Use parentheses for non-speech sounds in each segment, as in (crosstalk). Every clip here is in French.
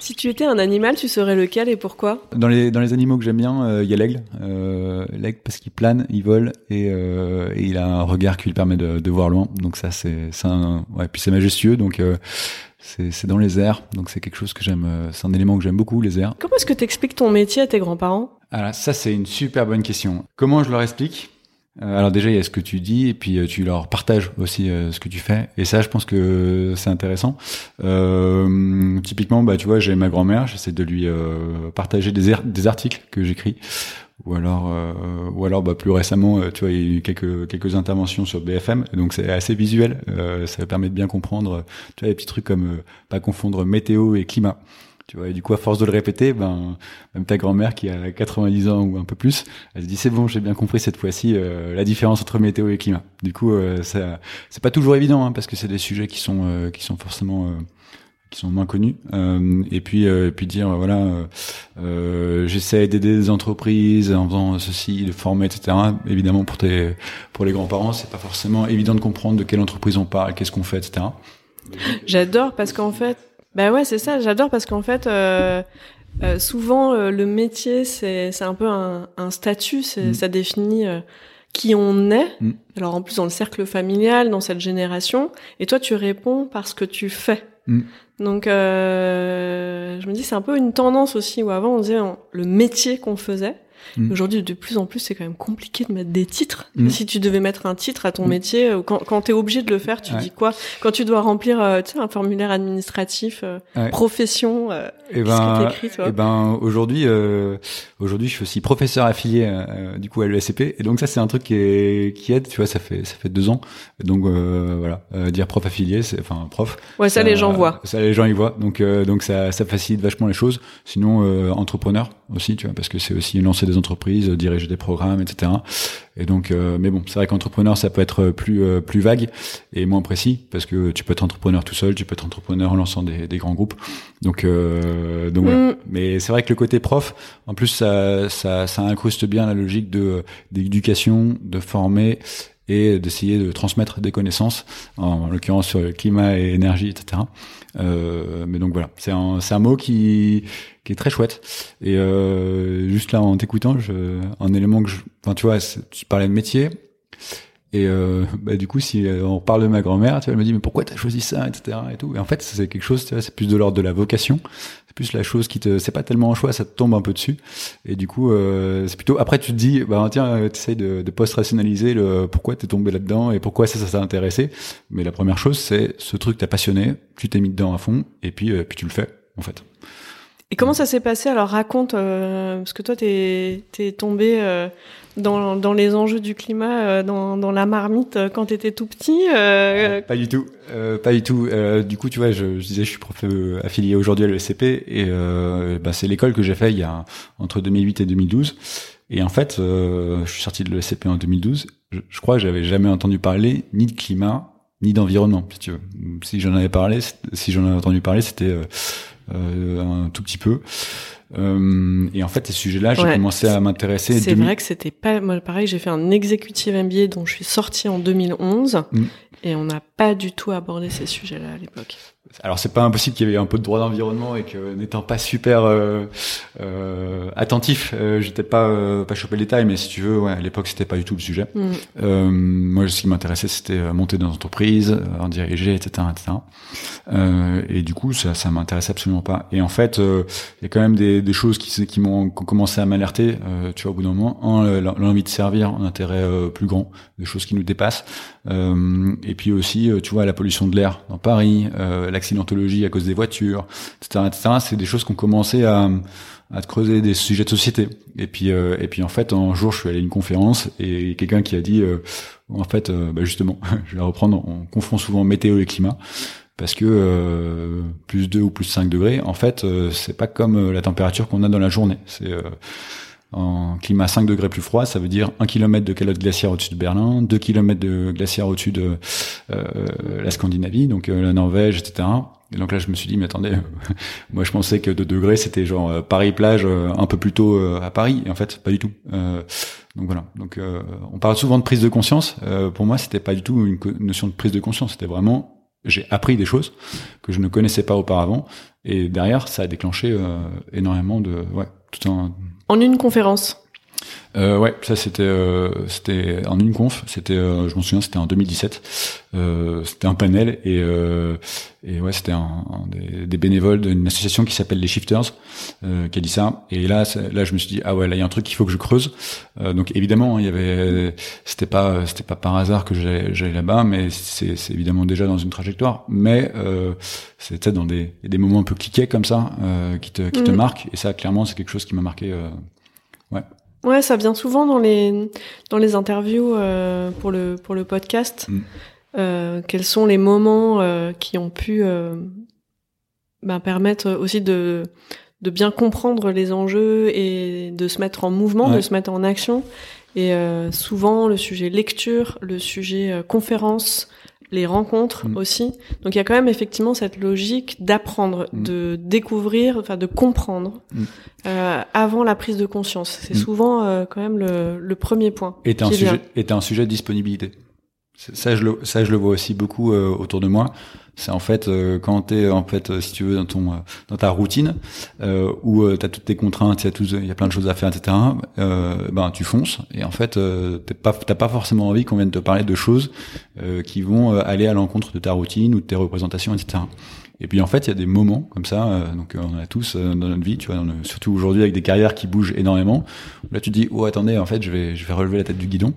Si tu étais un animal, tu serais lequel et pourquoi? Dans les, dans les animaux que j'aime bien, il euh, y a l'aigle. Euh, l'aigle parce qu'il plane, il vole et, euh, et, il a un regard qui lui permet de, de voir loin. Donc ça, c'est un... Ouais, puis c'est majestueux, donc c'est dans les airs. Donc c'est quelque chose que j'aime, c'est un élément que j'aime beaucoup, les airs. Comment est-ce que tu expliques ton métier à tes grands-parents? Alors ça, c'est une super bonne question. Comment je leur explique? Alors déjà, il y a ce que tu dis et puis euh, tu leur partages aussi euh, ce que tu fais. Et ça, je pense que c'est intéressant. Euh, typiquement, bah tu vois, j'ai ma grand-mère, j'essaie de lui partager des, des articles que j'écris. Ou alors, ou alors, bah plus récemment, tu vois, il y a eu quelques quelques interventions sur BFM, donc c'est assez visuel. ça permet de bien comprendre, tu vois, des petits trucs comme pas confondre météo et climat. Tu vois, et du coup, à force de le répéter, ben, même ta grand-mère qui a 90 ans ou un peu plus, elle se dit c'est bon, j'ai bien compris cette fois-ci euh, la différence entre météo et climat. Du coup, euh, ça, c'est pas toujours évident hein, parce que c'est des sujets qui sont euh, qui sont forcément euh, qui sont moins connus. et puis et puis dire voilà, j'essaie d'aider des entreprises en faisant ceci, de former, etc. Évidemment, pour tes pour les grands-parents, c'est pas forcément évident de comprendre de quelle entreprise on parle, qu'est-ce qu'on fait, etc. J'adore parce qu'en fait bah ouais, c'est ça. J'adore parce qu'en fait, euh, euh, souvent euh, le métier c'est c'est un peu un, un statut, c'est, mm. ça définit euh, qui on est. Mm. Alors en plus dans le cercle familial, dans cette génération, et toi tu réponds parce que tu fais. Mm. Donc je me dis c'est un peu une tendance aussi où avant on disait le métier qu'on faisait. Mm. Aujourd'hui, de plus en plus, c'est quand même compliqué de mettre des titres. Mm. Si tu devais mettre un titre à ton mm. métier, euh, quand, quand tu es obligé de le faire, tu dis quoi? Quand tu dois remplir euh, un formulaire administratif, euh, profession, euh, et eh ben, que toi? et eh ben, aujourd'hui, aujourd'hui, je suis aussi professeur affilié du coup à l'ESCP, et donc ça, c'est un truc qui, est, qui aide. Tu vois, ça fait ça fait deux ans. Donc voilà, dire prof affilié, c'est enfin prof. Ouais, ça, les gens voient. Ça les gens y voient. Donc donc ça ça facilite vachement les choses. Sinon, entrepreneur aussi, tu vois, parce que c'est aussi lancer des entreprises, diriger des programmes, etc. Et donc, euh, mais bon, c'est vrai qu'entrepreneur, ça peut être plus euh, plus vague et moins précis parce que tu peux être entrepreneur tout seul, tu peux être entrepreneur en lançant des, des grands groupes. Donc, euh, donc voilà. Mm. Mais c'est vrai que le côté prof, en plus, ça, ça, ça incruste bien la logique de d'éducation, de former et d'essayer de transmettre des connaissances, en, l'occurrence sur le climat et énergie, etc. Euh, mais donc voilà, c'est un, mot qui, qui est très chouette. Et euh, juste là, en t'écoutant, un élément que tu vois, tu parlais de métier. Et euh, bah, du coup, si on parle de ma grand-mère, tu vois, elle me dit mais pourquoi t'as choisi ça, etc. Et tout. Et en fait, c'est quelque chose, tu vois, c'est plus de l'ordre de la vocation c'est plus la chose qui te c'est pas tellement un choix ça te tombe un peu dessus et du coup euh, c'est plutôt après tu te dis bah tiens euh, tu de, de post rationaliser le pourquoi t'es tombé là dedans et pourquoi ça ça t'a intéressé mais la première chose c'est ce truc t'a passionné tu t'es mis dedans à fond et puis euh, puis tu le fais en fait et comment ça s'est passé? Alors raconte, euh, parce que toi, t'es es tombé euh, dans, dans les enjeux du climat, euh, dans, dans la marmite quand t'étais tout petit. Pas du tout, pas du tout. du coup, tu vois, je, je disais, je suis prof affilié aujourd'hui à l'ESCP et bah, c'est l'école que j'ai fait il y a entre 2008 et 2012. Et en fait, je suis sorti de l'ESCP en 2012. Je, crois que j'avais jamais entendu parler ni de climat ni d'environnement, si tu. Si j'en avais parlé, si j'en avais entendu parler, c'était euh, un tout petit peu. Euh, et en fait, ces sujets-là, j'ai commencé à m'intéresser. C'est vrai que c'était pas moi pareil. J'ai fait un executive MBA dont je suis sortie en 2011 mm. et on n'a pas du tout abordé ces sujets-là à l'époque. Alors c'est pas impossible qu'il y ait un peu de droit d'environnement et que n'étant pas super euh, euh, attentif, euh, j'étais pas euh, pas chopé le détail, mais si tu veux, ouais, à l'époque c'était pas du tout le sujet. Mm. Euh, moi, ce qui m'intéressait, c'était euh, monter dans l'entreprise, en diriger, etc., etc. et du coup, ça, ça m'intéressait absolument pas. Et en fait, il y a quand même des, des choses qui, qui m'ont commencé à m'alerter. tu vois, au bout d'un moment, l'envie de servir, un intérêt plus grand, des choses qui nous dépassent. et puis aussi, tu vois, la pollution de l'air dans Paris. Euh, l'accidentologie à cause des voitures, etc., etc. C'est des choses qui ont commencé à, à creuser des sujets de société. Et puis, euh, et puis en fait, un jour, je suis allé à une conférence et quelqu'un qui a dit, euh, en fait, bah justement, (laughs) je vais reprendre, on confond souvent météo et climat parce que plus 2 ou plus 5 degrés, en fait, c'est pas comme la température qu'on a dans la journée. C'est en climat 5 degrés plus froid, ça veut dire 1 km de calotte glaciaire au-dessus de Berlin, 2 km de glaciaire au-dessus de euh, la Scandinavie, donc euh, la Norvège, etc. Et donc là, je me suis dit, mais attendez, (laughs) moi je pensais que 2 degrés, c'était genre euh, Paris-Plage un peu plus tôt à Paris, et en fait, pas du tout. donc voilà. Donc on parle souvent de prise de conscience. pour moi, c'était pas du tout une notion de prise de conscience. C'était vraiment j'ai appris des choses que je ne connaissais pas auparavant, et derrière, ça a déclenché énormément de ouais en une conférence euh, ouais, ça c'était euh, c'était en une conf, c'était euh, je m'en souviens, c'était en 2017. Euh, c'était un panel et euh, et ouais, c'était un, des, des, bénévoles d'une association qui s'appelle les Shifters qui a dit ça. Et là là je me suis dit ah ouais, là il y a un truc qu'il faut que je creuse. donc évidemment, il y avait c'était pas c'était pas par hasard que j'allais là-bas, mais c'est c'est évidemment déjà dans une trajectoire, mais c'était dans des des moments un peu cliqués comme ça qui te qui te mm. marquent et ça clairement c'est quelque chose qui m'a marqué ouais. Ouais, ça vient souvent dans les dans les interviews euh, pour le pour le podcast. Mm. Euh, quels sont les moments euh, qui ont pu euh, bah, permettre aussi de de bien comprendre les enjeux et de se mettre en mouvement, de se mettre en action. Et euh, souvent le sujet lecture, le sujet conférence, les rencontres mm. aussi. Donc il y a quand même effectivement cette logique d'apprendre, mm. de découvrir, enfin de comprendre mm. euh, avant la prise de conscience. C'est souvent euh, quand même le, le, premier point. Et un sujet, est un sujet de disponibilité. Ça je le, ça je le vois aussi beaucoup euh, autour de moi. C'est en fait euh, quand tu es en fait euh, si tu veux dans ton euh, dans ta routine où tu as toutes tes contraintes, il y a plein de choses à faire etc. ben tu fonces et en fait t'es pas t'as pas forcément envie qu'on vienne te parler de choses qui vont aller à l'encontre de ta routine ou de tes représentations etc. Et puis en fait, il y a des moments comme ça, donc on a tous dans notre vie, tu vois, surtout aujourd'hui avec des carrières qui bougent énormément. là, tu dis, oh attendez, en fait, je vais, je vais relever la tête du guidon.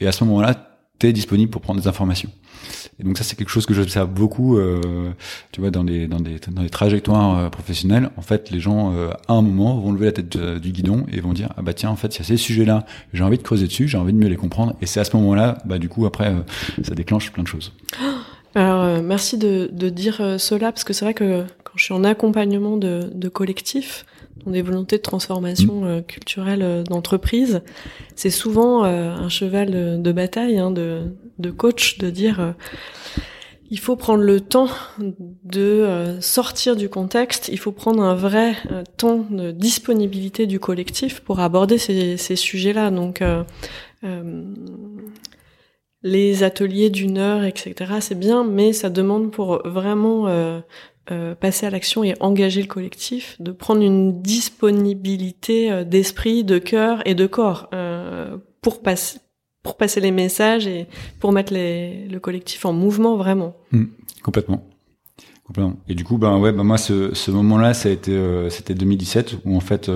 Et à ce moment-là, tu disponible pour prendre des informations. Et donc ça c'est quelque chose que j'observe beaucoup, euh, tu vois, dans les dans des dans les trajectoires euh, professionnelles. En fait, les gens euh, à un moment vont lever la tête du guidon et vont dire ah bah tiens en fait il y a ces sujets-là, j'ai envie de creuser dessus, j'ai envie de mieux les comprendre. Et c'est à ce moment-là, bah du coup après ça déclenche plein de choses. Alors merci de de dire cela parce que c'est vrai que je suis en accompagnement de de collectifs, ont des volontés de transformation mm. culturelle d'entreprise, c'est souvent un cheval de, bataille hein, de, de coach de dire il faut prendre le temps de euh, sortir du contexte, il faut prendre un vrai euh, temps de disponibilité du collectif pour aborder ces, ces sujets-là. Donc, euh, les ateliers d'une heure, etc., c'est bien, mais ça demande pour vraiment passer à l'action et engager le collectif, de prendre une disponibilité d'esprit, de cœur et de corps pour passer pour passer les messages et pour mettre les, le collectif en mouvement vraiment. Mmh, complètement. Complètement. Et du coup, ben ouais, ben moi ce, ce moment-là, ça a été, euh, c'était 2017 où en fait,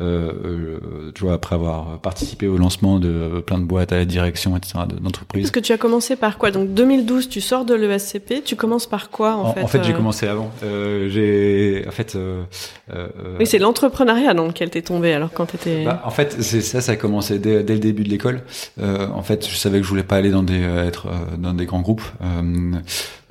euh, euh, euh, tu vois, après avoir participé au lancement de plein de boîtes à la direction, etc., d'entreprises. Parce que tu as commencé par quoi? Donc 2012, tu sors de l'ESCP, tu commences par quoi en, fait En fait, j'ai commencé avant. j'ai, en fait. oui, c'est l'entrepreneuriat dans lequel t'es tombé alors quand t'étais. Bah, en fait, c'est ça, ça a commencé dès, dès le début de l'école. en fait, je savais que je voulais pas aller dans des être dans des grands groupes.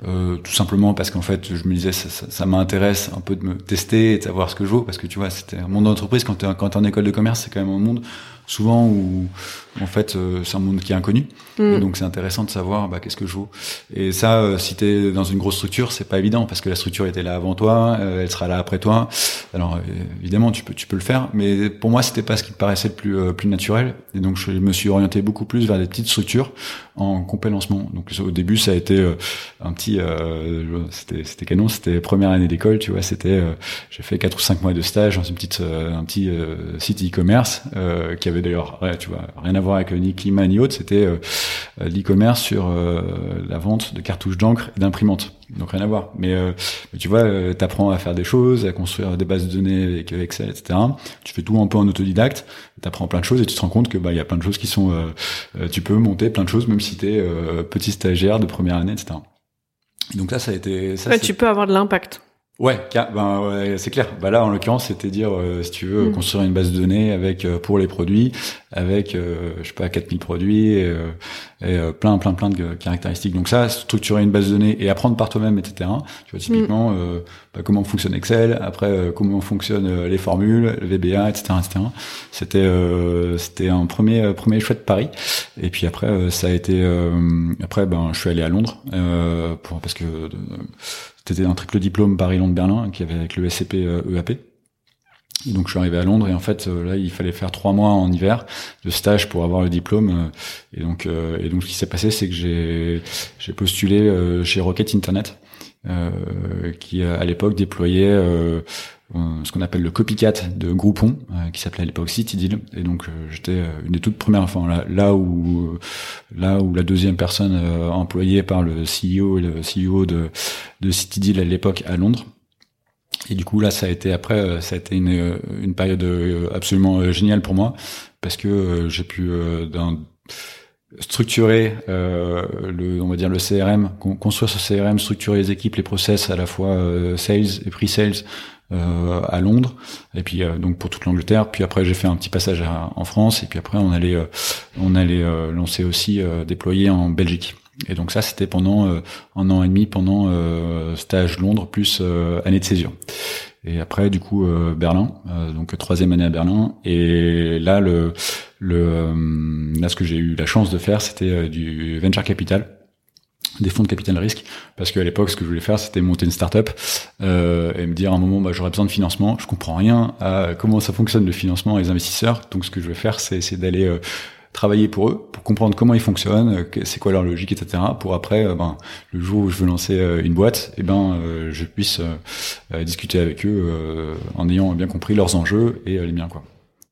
Euh, tout simplement parce qu'en fait je me disais ça, ça, ça m'intéresse un peu de me tester et de savoir ce que je vaux parce que tu vois c'était un monde d'entreprise quand tu es, quand es en école de commerce c'est quand même un monde souvent où en fait c'est un monde qui est inconnu. Mm. Et donc c'est intéressant de savoir bah, qu'est-ce que je vaux. Et ça, euh, si t'es dans une grosse structure, c'est pas évident parce que la structure était là avant toi, euh, elle sera là après toi. Alors euh, évidemment, tu peux tu peux le faire, mais pour moi, c'était pas ce qui me paraissait le plus plus naturel. Et donc je me suis orienté beaucoup plus vers des petites structures en complet lancement. Donc au début, ça a été un petit, c'était c'était canon, c'était première année d'école, tu vois. C'était j'ai fait quatre ou cinq mois de stage dans une petite un petit site e-commerce qui avait d'ailleurs, tu vois, rien à voir avec ni climat ni autre. C'était euh, l'e-commerce sur euh, la vente de cartouches d'encre et d'imprimantes. Donc rien à voir. Mais, euh, mais tu vois, tu apprends à faire des choses, à construire des bases de données avec Excel, etc. Tu fais tout un peu en autodidacte, tu apprends plein de choses et tu te rends compte que bah il y a plein de choses qui sont, tu peux monter plein de choses même si tu es petit stagiaire de première année, etc. donc là, ça a été. Ça, ouais, tu peux avoir de l'impact. Ouais, ben ouais, c'est clair. Bah là, en l'occurrence, c'était dire si tu veux mm. construire une base de données avec pour les produits, avec euh, je sais pas 4000 produits et, euh, et euh, plein plein plein de caractéristiques. Donc ça, structurer une base de données et apprendre par toi-même, etc. Tu vois typiquement mm. bah, comment fonctionne Excel, après comment fonctionnent les formules, le VBA, etc. etc. C'était c'était un premier premier choix de Paris. Et puis après ça a été après ben je suis allé à Londres pour parce que c'était un triple diplôme Paris-Londres-Berlin qui avait avec le SCP EAP. Et donc je suis arrivé à Londres et en fait euh, là il fallait faire trois mois en hiver de stage pour avoir le diplôme euh, et donc euh, et donc ce qui s'est passé c'est que j'ai j'ai postulé chez Rocket Internet qui à l'époque déployait ce qu'on appelle le copycat de Groupon qui s'appelait à l'époque CityDeal et donc j'étais une des toutes premières enfin là, là où là où la deuxième personne employée par le CEO et le CEO de de CityDeal à l'époque à Londres. Et du coup là, ça a été après, euh, ça a été une, euh, une période euh, absolument géniale pour moi parce que j'ai pu structurer le, on va dire le CRM, construire ce CRM, structurer les équipes, les process à la fois sales et pre-sales à Londres et puis donc pour toute l'Angleterre. Puis après j'ai fait un petit passage en France et puis après on allait on allait lancer aussi déployer en Belgique. Et donc ça, c'était pendant euh, un an et demi, pendant euh, stage Londres plus euh, année de césure. Et après, du coup, Berlin, donc troisième année à Berlin. Et là, le, le là, ce que j'ai eu la chance de faire, c'était du venture capital des fonds de capital risque parce qu'à l'époque ce que je voulais faire c'était monter une startup euh, et me dire à un moment bah, j'aurais besoin de financement je comprends rien à comment ça fonctionne le financement et les investisseurs donc ce que je vais faire c'est d'aller travailler pour eux, pour comprendre comment ils fonctionnent, euh, c'est quoi leur logique, etc. Pour après, euh, ben, le jour où je veux lancer euh, une boîte, et eh ben, je puisse discuter avec eux en ayant bien compris leurs enjeux et les miens, quoi.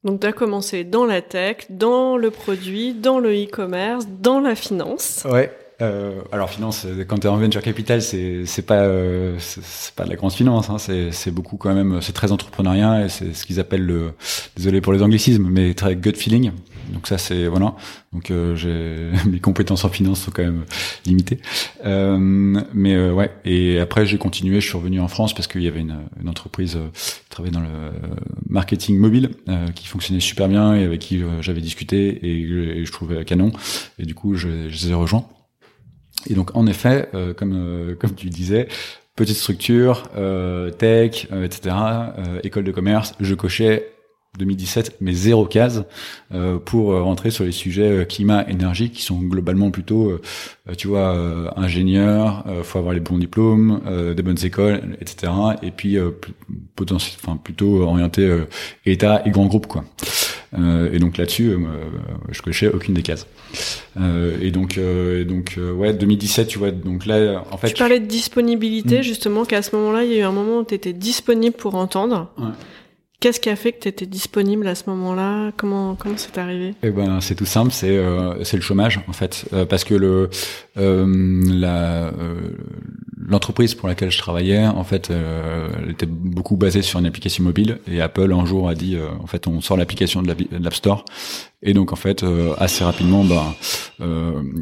Donc, tu as commencé dans la tech, dans le produit, dans le e-commerce, dans la finance. Ouais, euh, alors finance, quand tu es en venture capital, c'est c'est pas euh, c'est pas de la grande finance, hein, c'est c'est beaucoup quand même, c'est très entrepreneuriat et c'est ce qu'ils appellent le désolé pour les anglicismes, mais très gut feeling. Donc ça c'est voilà. Donc euh, j'ai (laughs) mes compétences en finance sont quand même limitées. Euh, mais euh, ouais. Et après j'ai continué, je suis revenu en France parce qu'il y avait une, une entreprise qui travaillait dans le marketing mobile qui fonctionnait super bien et avec qui j'avais discuté et, je trouvais canon. Et du coup je, je les ai rejoints. Et donc en effet, euh, comme euh, comme tu disais, petite structure, euh, tech, etc., école de commerce, je cochais 2017 mais zéro case pour rentrer sur les sujets climat énergie qui sont globalement plutôt tu vois ingénieur faut avoir les bons diplômes des bonnes écoles etc et puis potentiel enfin plutôt orienté état et grand groupe quoi euh, et donc là-dessus, euh, je cochais aucune des cases. Euh, et donc, donc ouais, 2017, tu vois, donc là, en fait. Tu parlais de disponibilité, hmm. justement, qu'à ce moment-là, il y a eu un moment où tu étais disponible pour entendre. Ouais. Qu'est-ce qui a fait que tu étais disponible à ce moment-là? Comment comment c'est arrivé? Eh ben c'est tout simple, c'est euh, c'est le chômage en fait, euh, parce que le euh, la l'entreprise pour laquelle je travaillais en fait elle était beaucoup basée sur une application mobile et Apple un jour a dit en fait on sort l'application de l'App Store et donc en fait assez rapidement bah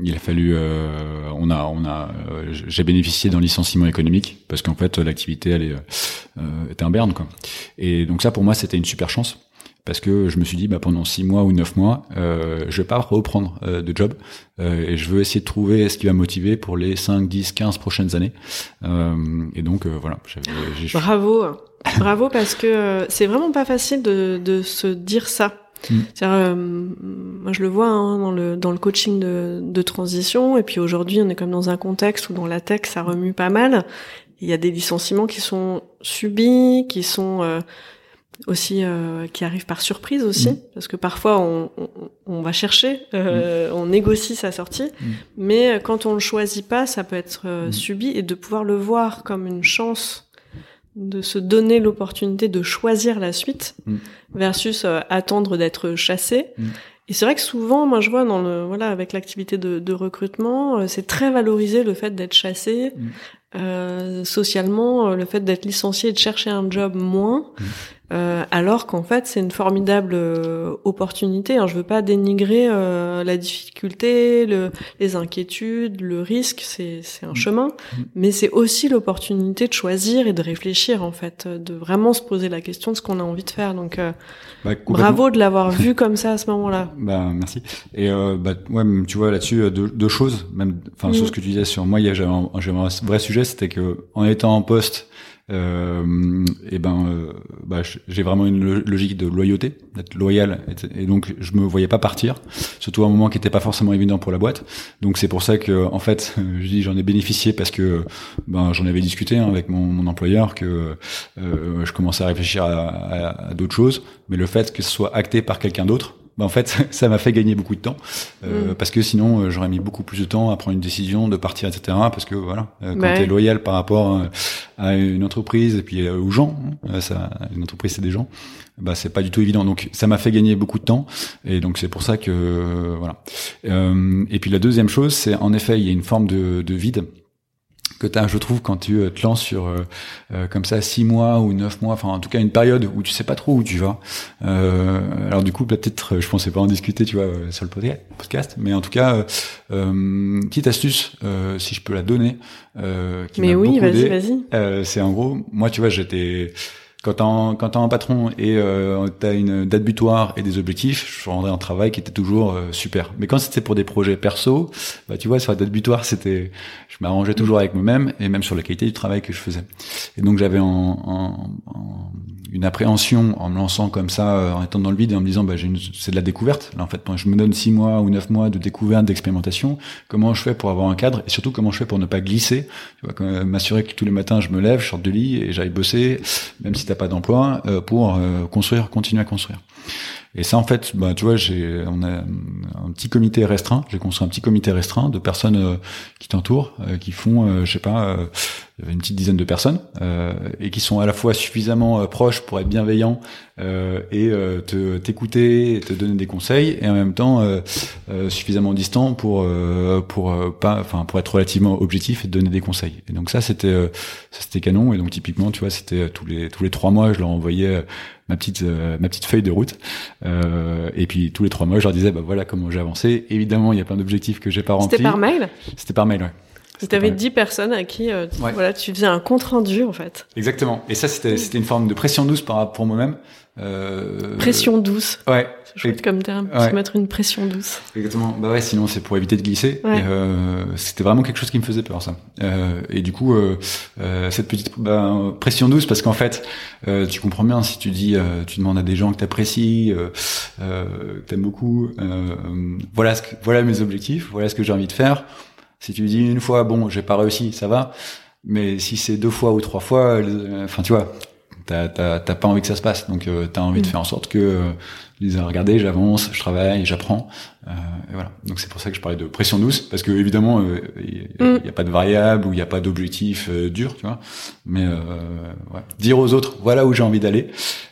il a fallu on a on a j'ai bénéficié d'un licenciement économique parce qu'en fait l'activité elle est était un berne quoi. Et donc ça pour moi c'était une super chance parce que je me suis dit bah pendant six mois ou neuf mois euh, je vais pas reprendre euh, de job euh, et je veux essayer de trouver ce qui va me motiver pour les 5, 10, 15 prochaines années euh, et donc voilà bravo bravo parce que c'est vraiment pas facile de, de se dire ça Mm. Euh, moi, je le vois hein, dans le dans le coaching de, de transition. Et puis aujourd'hui, on est comme dans un contexte où dans la tech, ça remue pas mal. Il y a des licenciements qui sont subis, qui sont euh, aussi euh, qui arrivent par surprise aussi, mm. parce que parfois on, on, on va chercher, euh, mm. on négocie sa sortie, mais quand on le choisit pas, ça peut être subi et de pouvoir le voir comme une chance de se donner l'opportunité de choisir la suite mm. versus euh, attendre d'être chassé. Mm. Et c'est vrai que souvent, moi, je vois dans le voilà avec l'activité de, de recrutement, euh, c'est très valorisé le fait d'être chassé. Mm. Euh, socialement, le fait d'être licencié et de chercher un job moins. Euh, alors qu'en fait c'est une formidable euh, opportunité. Hein. Je veux pas dénigrer euh, la difficulté, le, les inquiétudes, le risque, c'est un mm. chemin, mm. mais c'est aussi l'opportunité de choisir et de réfléchir en fait, de vraiment se poser la question de ce qu'on a envie de faire. Donc bah, bravo de l'avoir vu comme ça à ce moment-là. (laughs) Bah merci. Et bah ouais, tu vois là-dessus deux, deux, choses, même enfin sur mm. ce que tu disais sur moi, il y a un, un vrai sujet, c'était que en étant en poste euh, et ben euh, bah, j'ai vraiment une logique de loyauté, d'être loyal, et, donc je me voyais pas partir, surtout à un moment qui était pas forcément évident pour la boîte. Donc c'est pour ça que en fait, (laughs) je dis j'en ai bénéficié parce que ben j'en avais discuté hein, avec mon, employeur que euh, je commençais à réfléchir à d'autres choses, mais le fait que ce soit acté par quelqu'un d'autre, bah, en fait, (laughs) ça m'a fait gagner beaucoup de temps euh, mm. parce que sinon euh, j'aurais mis beaucoup plus de temps à prendre une décision de partir, etc. Parce que voilà, euh, quand tu es loyal par rapport à une entreprise et puis aux gens, hein, ça, une entreprise c'est des gens, bah c'est pas du tout évident. Donc ça m'a fait gagner beaucoup de temps et donc c'est pour ça que voilà. et puis la deuxième chose, c'est en effet il y a une forme de, de vide que tu as, je trouve, quand tu euh, te lances sur euh, euh, comme ça six mois ou neuf mois, enfin en tout cas une période où tu sais pas trop où tu vas. Euh, alors du coup, peut-être, je pensais pas en discuter, tu vois, sur le podcast, mais en tout cas, euh, petite astuce, si je peux la donner, qui mais oui, vas-y, vas-y. c'est en gros, moi, tu vois, j'étais quand t'as quand un patron et euh, t'as une date butoir et des objectifs, je rendais un travail qui était toujours euh, super. Mais quand c'était pour des projets perso, bah tu vois sur la date butoir, c'était, je m'arrangeais toujours avec moi-même et même sur la qualité du travail que je faisais. Et donc j'avais en, en, une appréhension en me lançant comme ça, euh, en étant dans le vide et en me disant, bah c'est de la découverte. Là en fait, je me donne six mois ou neuf mois de découverte, d'expérimentation. Comment je fais pour avoir un cadre et surtout comment je fais pour ne pas glisser? Tu vois, m'assurer que tous les matins je me lève, je sors de lit et j'aille bosser, même si pas d'emploi, euh, pour euh, construire, continuer à construire. Et ça, en fait, bah, tu vois, j'ai, on a un petit comité restreint. J'ai construit un petit comité restreint de personnes euh, qui t'entourent, qui font, je sais pas, une petite dizaine de personnes et qui sont à la fois suffisamment proches pour être bienveillants et te t'écouter, te donner des conseils, et en même temps suffisamment distants pour pour pas, enfin pour être relativement objectif et te donner des conseils. Et donc ça, c'était ça c'était canon. Et donc typiquement, tu vois, c'était tous les tous les trois mois, je leur envoyais ma petite euh, ma petite feuille de route euh, et puis tous les trois mois je leur disais bah voilà comment j'ai avancé évidemment il y a plein d'objectifs que j'ai pas remplis c'était par mail? C'était par mail ouais tu avais 10 personnes à qui euh, voilà, tu faisais un compte rendu en fait. Exactement. Et ça c'était c'était une forme de pression douce par pour moi-même. Euh... Pression douce. Ouais. Chouette comme terme. Se mettre une pression douce. Exactement. Bah ouais, sinon c'est pour éviter de glisser. Euh, c'était vraiment quelque chose qui me faisait peur ça. Euh, et du coup euh, euh, cette petite bah, pression douce parce qu'en fait tu comprends bien si tu dis tu demandes à des gens que t'apprécies, que t'aimes beaucoup. voilà ce que, voilà mes objectifs. Voilà ce que j'ai envie de faire si tu dis une fois, bon, j'ai pas réussi, ça va. Mais si c'est deux fois ou trois fois, euh, enfin, tu vois, t'as pas envie que ça se passe. Donc, euh, t'as envie de mm. faire en sorte que, euh, les regarder, j'avance, je travaille, j'apprends. Euh, et voilà. Donc, c'est pour ça que je parlais de pression douce, parce que évidemment, il n'y mm. a, pas de variable ou il n'y a pas d'objectif dur, tu vois. Mais ouais. dire aux autres, voilà où j'ai envie d'aller.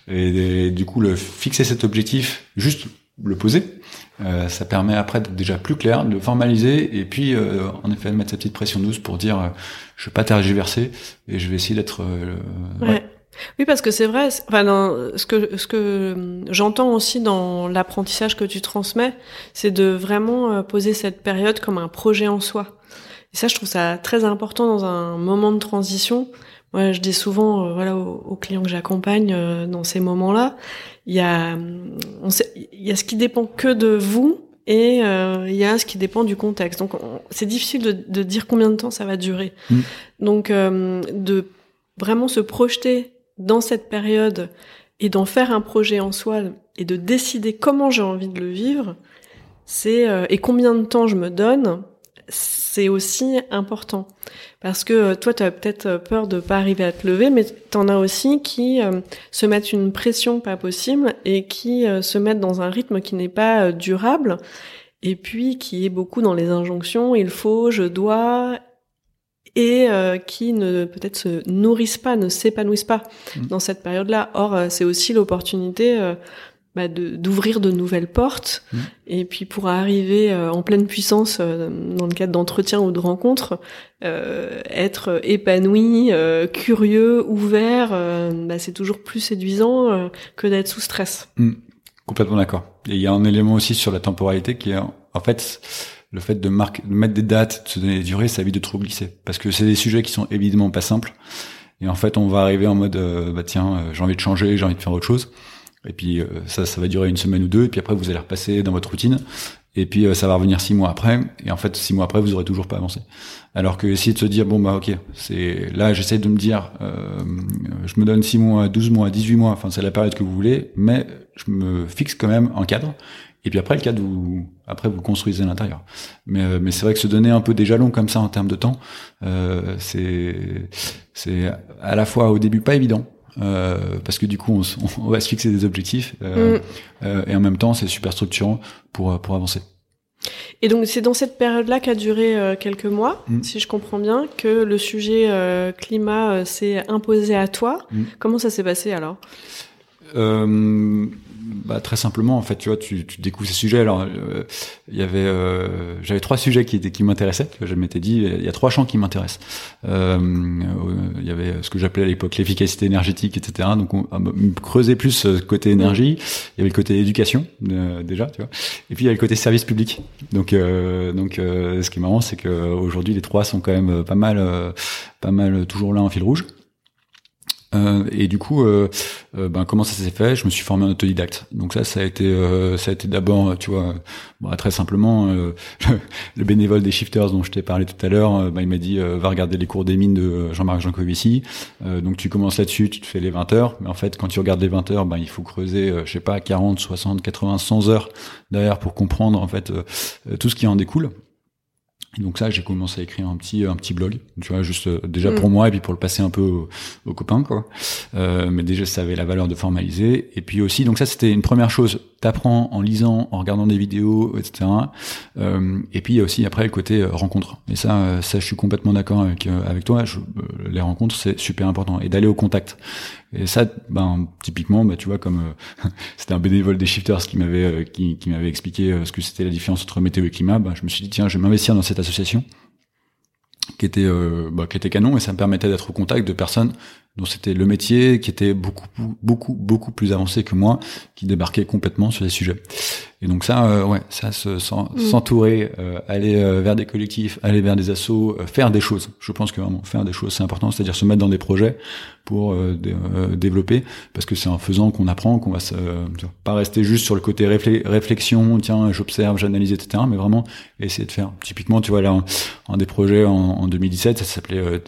Et, du coup, le fixer cet objectif, juste le poser euh, ça permet après d'être déjà plus clair, de formaliser et puis euh, en effet de mettre sa petite pression douce pour dire euh, je vais pas tergiverser et je vais essayer d'être. Ouais. Oui, parce que c'est vrai. Enfin, ce que ce que j'entends aussi dans l'apprentissage que tu transmets, c'est de vraiment poser cette période comme un projet en soi. Et ça, je trouve ça très important dans un moment de transition. Moi, je dis souvent, voilà, aux, clients que j'accompagne dans ces moments-là, il y a, on sait, il y a ce qui dépend que de vous et euh, il y a ce qui dépend du contexte. Donc c'est difficile de, de, dire combien de temps ça va durer. Mm. Donc euh, de vraiment se projeter dans cette période et d'en faire un projet en soi et de décider comment j'ai envie de le vivre, c'est euh, et combien de temps je me donne, c'est aussi important. Parce que euh, toi, tu as peut-être euh, peur de pas arriver à te lever, mais t'en as aussi qui se mettent une pression pas possible et qui se mettent dans un rythme qui n'est pas durable et puis qui est beaucoup dans les injonctions, il faut, je dois, et qui ne peut-être se nourrissent pas, ne s'épanouissent pas mmh. dans cette période-là. Or, c'est aussi l'opportunité bah, d'ouvrir de, nouvelles portes. Mmh. et puis pour arriver euh, en pleine puissance euh, dans le cadre d'entretiens ou de rencontres euh, être épanoui curieux ouvert bah, c'est toujours plus séduisant que d'être sous stress. Mmh. complètement d'accord. Et il y a un élément aussi sur la temporalité qui est en fait le fait de, marquer, de mettre des dates de se donner des durées ça évite de trop glisser. Parce que c'est des sujets qui sont évidemment pas simples. Et en fait on va arriver en mode bah tiens j'ai envie de changer j'ai envie de faire autre chose et puis euh, ça, ça va durer une semaine ou deux. Et puis après, vous allez repasser dans votre routine. Et puis euh, ça va revenir six mois après. Et en fait, six mois après, vous aurez toujours pas avancé. Alors que essayer de se dire bon bah ok, c'est là, j'essaie de me dire, euh, je me donne six mois, 12 mois, 18 mois. Enfin, c'est la période que vous voulez, mais je me fixe quand même un cadre. Et puis après, le cadre, vous après vous construisez l'intérieur. Mais mais c'est vrai que se donner un peu des jalons comme ça en termes de temps, euh, c'est c'est à la fois au début pas évident euh, parce que du coup, on, (laughs) on, va se fixer des objectifs euh, mm. euh, et en même temps, c'est super structurant pour pour avancer. Et donc c'est dans cette période-là qu'a duré quelques mois, mm. si je comprends bien, que le sujet climat s'est imposé à toi. Mm. Comment ça s'est passé alors? Bah, très simplement, en fait, tu vois, tu, tu découvres ces sujets. Alors, euh, il y avait, euh, j'avais trois sujets qui qui m'intéressaient. Je m'étais dit, il y a trois champs qui m'intéressent. Euh, il y avait ce que j'appelais à l'époque l'efficacité énergétique, etc. Donc, on, creusait plus ce côté énergie. Il y avait le côté éducation déjà, tu vois. Et puis il y a le côté service public. Donc, donc, ce qui est marrant, c'est que aujourd'hui, les trois sont quand même pas mal, pas mal toujours là en fil rouge. Euh, et du coup, euh, euh, ben comment ça s'est fait? Je me suis formé en autodidacte. Donc ça, ça a été, ça a été d'abord, tu vois, bon, très simplement, (laughs) le bénévole des shifters dont je t'ai parlé tout à l'heure, ben, il m'a dit va regarder les cours des mines de Jean-Marc Jancovici. donc tu commences là-dessus, tu te fais les 20 heures, mais en fait quand tu regardes les 20 heures, ben il faut creuser, je sais pas, 40, 60, 80, 100 heures derrière pour comprendre en fait tout ce qui en découle donc ça, j'ai commencé à écrire un petit un petit blog, tu vois, juste euh, déjà pour mm. moi et puis pour le passer un peu aux, copains, quoi. Euh, mais déjà, ça avait la valeur de formaliser. Et puis aussi, donc ça, c'était une première chose. T'apprends en lisant, en regardant des vidéos, etc. Euh, et puis aussi après le côté euh, rencontre. Et ça, euh, ça, je suis complètement d'accord avec avec toi. Je, les rencontres, c'est super important et d'aller au contact. Et ça, ben typiquement, bah, tu vois, comme (laughs) c'était un bénévole des shifters qui m'avait qui, qui m'avait expliqué ce que c'était la différence entre météo et climat, ben, je me suis dit tiens, je vais m'investir dans cette association qui était euh, bah, qui était canon et ça me permettait d'être au contact de personnes dont c'était le métier qui était beaucoup beaucoup beaucoup plus avancé que moi qui débarquait complètement sur les sujets. Et donc ça euh, ouais ça se mm. s'entourer euh, aller vers des collectifs aller vers des assos faire des choses. Je pense que vraiment faire des choses c'est important c'est-à-dire se mettre dans des projets pour développer parce que c'est en faisant qu'on apprend qu'on va se, pas rester juste sur le côté réflexion tiens j'observe j'analyse etc mais vraiment essayer de faire. Typiquement tu vois là un, des projets en, en 2017 ça s'appelait euh,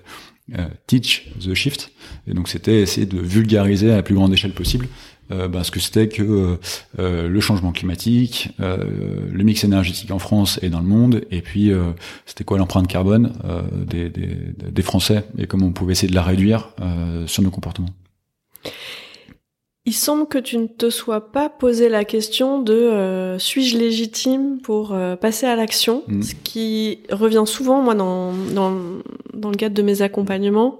teach the shift. Et donc c'était essayer de vulgariser à la plus grande échelle possible euh, ben, ce que c'était que euh, le changement climatique, le mix énergétique en France et dans le monde, et puis c'était quoi l'empreinte carbone des, des, des, Français et comment on pouvait essayer de la réduire sur nos comportements. Il semble que tu ne te sois pas posé la question de euh, suis-je légitime pour euh, passer à l'action, mm. ce qui revient souvent moi dans, dans, dans le cadre de mes accompagnements.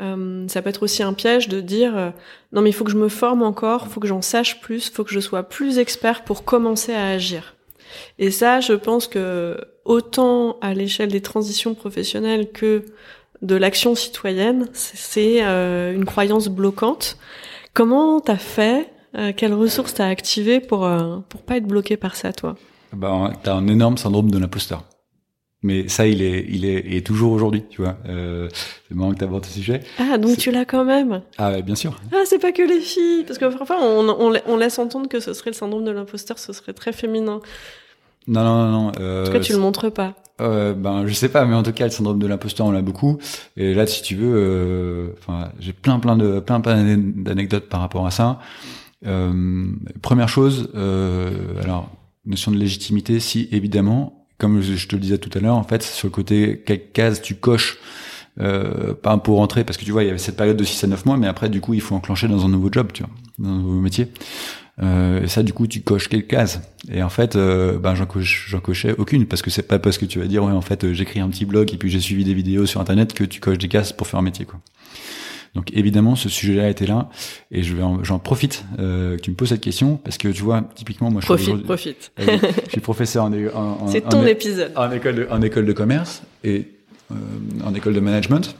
Euh, ça peut être aussi un piège de dire non mais il faut que je me forme encore, il faut que j'en sache plus, il faut que je sois plus expert pour commencer à agir. Et ça, je pense que autant à l'échelle des transitions professionnelles que de l'action citoyenne, c'est une croyance bloquante. Comment t'as fait euh, Quelles ressources t'as activées pour euh, pour pas être bloqué par ça, toi? Ben, t'as un énorme syndrome de l'imposteur. Mais ça, il est, il est, il est toujours aujourd'hui, tu vois. Euh, c'est marrant que t'abordes ce sujet. Ah, donc tu l'as quand même? Ah, bien sûr. Ah, c'est pas que les filles, parce que parfois on, on, on, laisse entendre que ce serait le syndrome de l'imposteur, ce serait très féminin. Non, non, non, non. Euh, en tout cas, tu le montres pas. Euh, ben je sais pas, mais en tout cas le syndrome de l'imposteur on l'a beaucoup. Et là, si tu veux, euh, enfin j'ai plein plein de plein plein d'anecdotes par rapport à ça. Euh, première chose, euh, alors notion de légitimité, si évidemment, comme je, te le disais tout à l'heure, en fait sur le côté quelle case tu coches. Pas pour rentrer parce que tu vois il y avait cette période de 6 à 9 mois mais après du coup il faut enclencher dans un nouveau job tu vois dans un nouveau métier euh, et ça, du coup, tu coches quelques cases. Et en fait, euh, ben, j'en, coche, cochais aucune parce que c'est pas parce que tu vas dire, ouais, en fait, euh, j'écris un petit blog et puis j'ai suivi des vidéos sur Internet que tu coches des cases pour faire un métier, quoi. Donc évidemment, ce sujet-là était là, et je vais j'en profite euh, que tu me poses cette question parce que tu vois, typiquement, moi, je profite, suis profite. (laughs) je suis professeur en, en, en c'est ton épisode en école de, en école de commerce et euh, en école de management.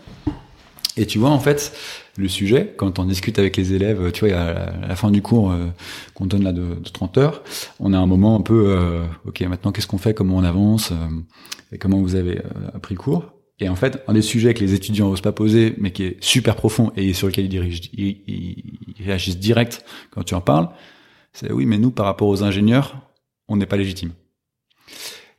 Et tu vois, en fait, le sujet, quand on discute avec les élèves, tu vois, à la, fin du cours euh, qu'on donne là de, de, 30 heures, on a un moment un peu, euh, ok, maintenant qu'est-ce qu'on fait, comment on avance, euh, et comment vous avez appris le cours. Et en fait, un des sujets que les étudiants n'osent pas poser, mais qui est super profond et sur lequel ils, ils, ils réagissent direct quand tu en parles, c'est oui, mais nous, par rapport aux ingénieurs, on n'est pas légitime.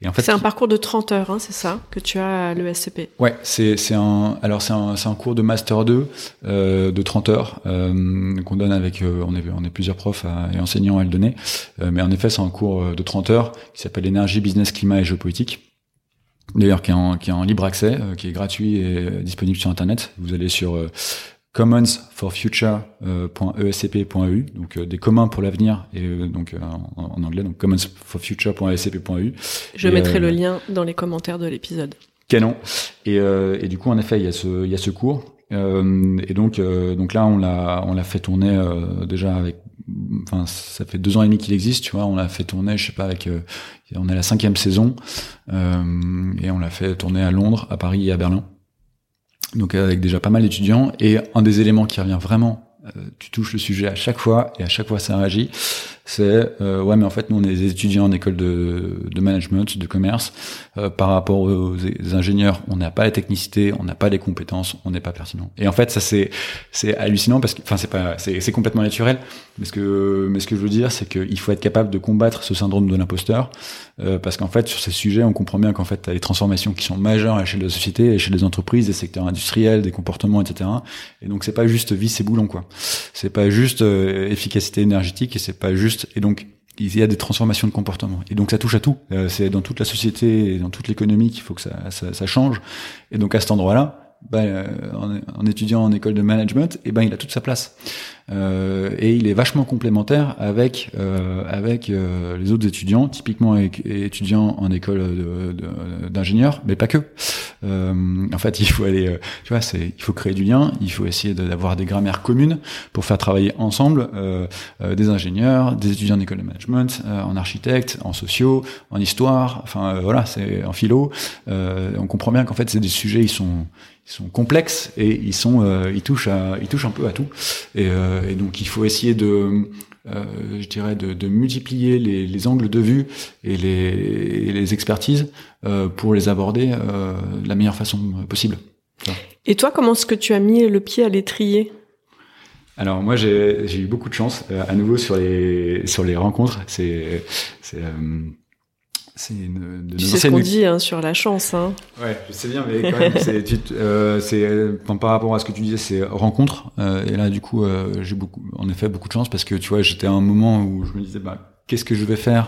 Et en fait, c'est un parcours de 30 heures, hein, c'est ça, que tu as à l'ESCP Ouais, c'est c'est un alors c'est un c'est un cours de master 2 euh, de 30 heures euh, qu'on donne avec euh, on est on est plusieurs profs et enseignants à le donner, euh, mais en effet c'est un cours euh, de 30 heures qui s'appelle énergie, business, climat et géopolitique. D'ailleurs, qui est en qui est en libre accès, qui est gratuit et disponible sur internet. Vous allez sur commonsforfuture.escp.eu, donc euh, des communs pour l'avenir, et euh, donc euh, en, anglais, donc commonsforfuture.escp.eu. Je mettrai le lien dans les commentaires de l'épisode. Canon. Et, et du coup, en effet, il y a ce, il y a ce cours. et donc, donc là, on l'a, on l'a fait tourner déjà avec enfin ça fait deux ans et demi qu'il existe tu vois on l'a fait tourner je sais pas avec on est à la cinquième saison et on l'a fait tourner à Londres à Paris et à Berlin donc avec déjà pas mal d'étudiants. Et un des éléments qui revient vraiment, euh, tu touches le sujet à chaque fois, et à chaque fois ça réagit, c'est euh, ouais mais en fait nous on est des étudiants en école de, de management, de commerce. Euh, par rapport aux, ingénieurs, on n'a pas la technicité, on n'a pas les compétences, on n'est pas pertinent. Et en fait ça c'est c'est hallucinant parce que enfin c'est pas c'est c'est complètement naturel. Mais ce que mais ce que je veux dire c'est qu'il faut être capable de combattre ce syndrome de l'imposteur euh, parce qu'en fait sur ces sujets on comprend bien qu'en fait tu as des transformations qui sont majeures à l'échelle de la société, à l'échelle des entreprises, des secteurs industriels, des comportements etc. Et donc c'est pas juste vie c'est boulon quoi. C'est pas juste efficacité énergétique et c'est pas juste et donc il y a des transformations de comportement. Et donc ça touche à tout. Euh, c'est dans toute la société et dans toute l'économie qu'il faut que ça, change. Et donc à cet endroit-là, ben, euh, en, en, étudiant en école de management, et eh ben il a toute sa place. Euh, et il est vachement complémentaire avec euh, avec euh, les autres étudiants, typiquement étudiants en école d'ingénieur, mais pas que. Euh, en fait, il faut aller, tu vois, c'est il faut créer du lien, il faut essayer d'avoir des grammaires communes pour faire travailler ensemble des ingénieurs, des étudiants en école de management, en architecte, en sociaux, en histoire, enfin voilà, c'est en philo. on comprend bien qu'en fait, c'est des sujets, ils sont ils sont complexes et ils sont euh, ils touchent à ils touchent un peu à tout et, euh, et donc il faut essayer de euh, je dirais de, de multiplier les, les, angles de vue et les, et les expertises euh, pour les aborder euh, de la meilleure façon possible. Et toi, comment est-ce que tu as mis le pied à l'étrier? Alors moi j'ai eu beaucoup de chance à nouveau sur les sur les rencontres. C'est c'est c'est une, de tu sais ce qu'on dit hein, sur la chance. Hein. Ouais, je sais bien, mais quand même, c'est, euh, par rapport à ce que tu disais, c'est rencontre. Euh, et là, du coup, euh, j'ai beaucoup, en effet, beaucoup de chance parce que tu vois, j'étais à un moment où je me disais, bah, qu'est-ce que je vais faire?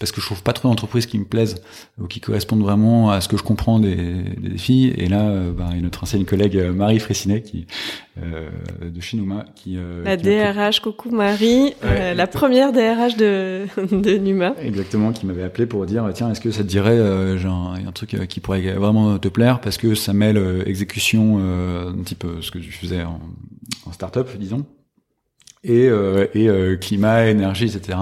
Parce que je trouve pas trop d'entreprises qui me plaisent ou qui correspondent vraiment à ce que je comprends des, des défis. Et là, euh, bah, il y a notre ancienne collègue euh, Marie Fressinet qui euh, de Shinuma qui euh, la DRH, coucou Marie, la première DRH de (laughs) de Numa. Exactement, qui m'avait appelé pour dire tiens, est-ce que ça te dirait genre un truc qui pourrait vraiment te plaire parce que ça mêle exécution un petit peu ce que tu faisais en, en start-up, disons et, et climat, énergie, etc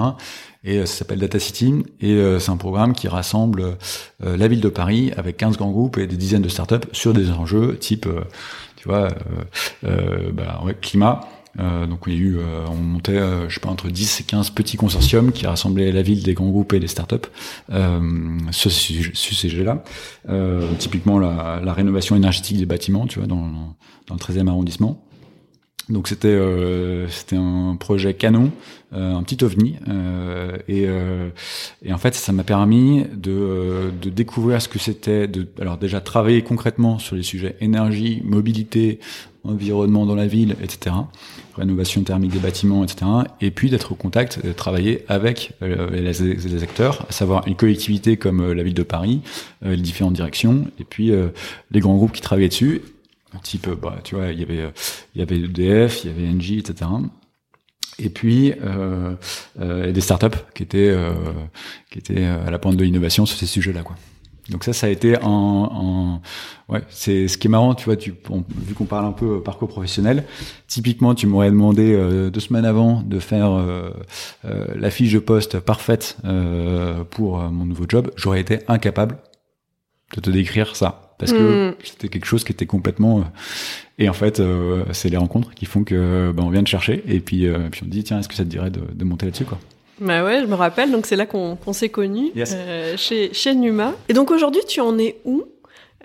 et euh, ça s'appelle Data City et euh, c'est un programme qui rassemble euh, la ville de Paris avec 15 grands groupes et des dizaines de startups sur des enjeux type tu vois bah, climat donc il y a eu, on montait, je sais pas, entre 10 et 15 petits consortiums qui rassemblaient la ville, des grands groupes et des startups sur ce, sujet-là. typiquement la, la, rénovation énergétique des bâtiments, tu vois, dans, dans le 13e arrondissement. Donc c'était euh, c'était un projet canon, euh, un petit ovni, euh, et, euh, et en fait ça m'a permis de, euh, de découvrir ce que c'était, de alors déjà travailler concrètement sur les sujets énergie, mobilité, environnement dans la ville, etc., rénovation thermique des bâtiments, etc., et puis d'être au contact, de travailler avec les, les, acteurs, à savoir une collectivité comme la ville de Paris, les différentes directions, et puis les grands groupes qui travaillaient dessus, type, bah, tu vois, il y avait, euh, il y avait EDF, il y avait Engie, etc. Et puis euh, euh, des startups qui étaient euh, qui étaient à la pointe de l'innovation sur ces sujets-là, quoi. Donc ça, ça a été en, en ouais, c'est ce qui est marrant, tu vois, tu vu qu'on parle un peu parcours professionnel, typiquement, tu m'aurais demandé euh, deux semaines avant de faire euh, la fiche de poste parfaite pour mon nouveau job, j'aurais été incapable de te décrire ça parce que hmm. c'était quelque chose qui était complètement euh, et en fait euh, c'est les rencontres qui font que ben, on vient de chercher et puis euh, puis on dit tiens est-ce que ça te dirait de, de monter là-dessus quoi? Bah ouais, je me rappelle, donc c'est là qu'on s'est connus chez, chez Numa. Et donc aujourd'hui, tu en es où?